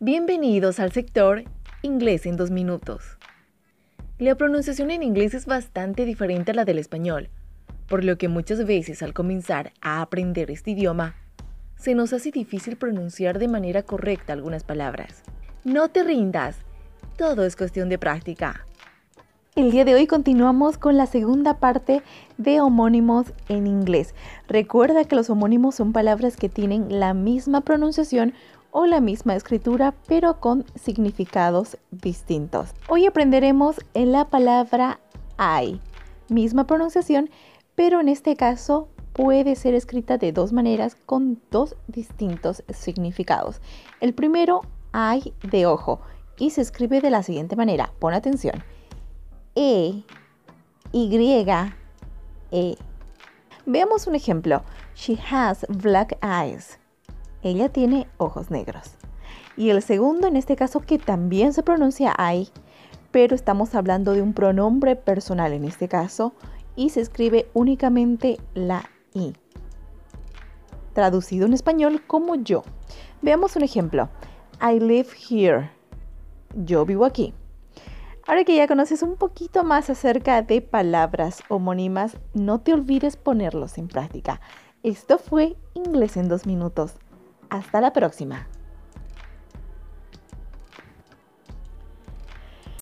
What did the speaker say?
Bienvenidos al sector Inglés en dos minutos. La pronunciación en inglés es bastante diferente a la del español, por lo que muchas veces al comenzar a aprender este idioma, se nos hace difícil pronunciar de manera correcta algunas palabras. No te rindas, todo es cuestión de práctica. El día de hoy continuamos con la segunda parte de homónimos en inglés. Recuerda que los homónimos son palabras que tienen la misma pronunciación o la misma escritura, pero con significados distintos. Hoy aprenderemos en la palabra I, misma pronunciación, pero en este caso puede ser escrita de dos maneras con dos distintos significados. El primero, I de ojo, y se escribe de la siguiente manera. Pon atención. E, Y, E. Veamos un ejemplo. She has black eyes. Ella tiene ojos negros. Y el segundo, en este caso, que también se pronuncia I, pero estamos hablando de un pronombre personal en este caso, y se escribe únicamente la I. Traducido en español como yo. Veamos un ejemplo. I live here. Yo vivo aquí. Ahora que ya conoces un poquito más acerca de palabras homónimas, no te olvides ponerlos en práctica. Esto fue Inglés en dos minutos. Hasta la próxima.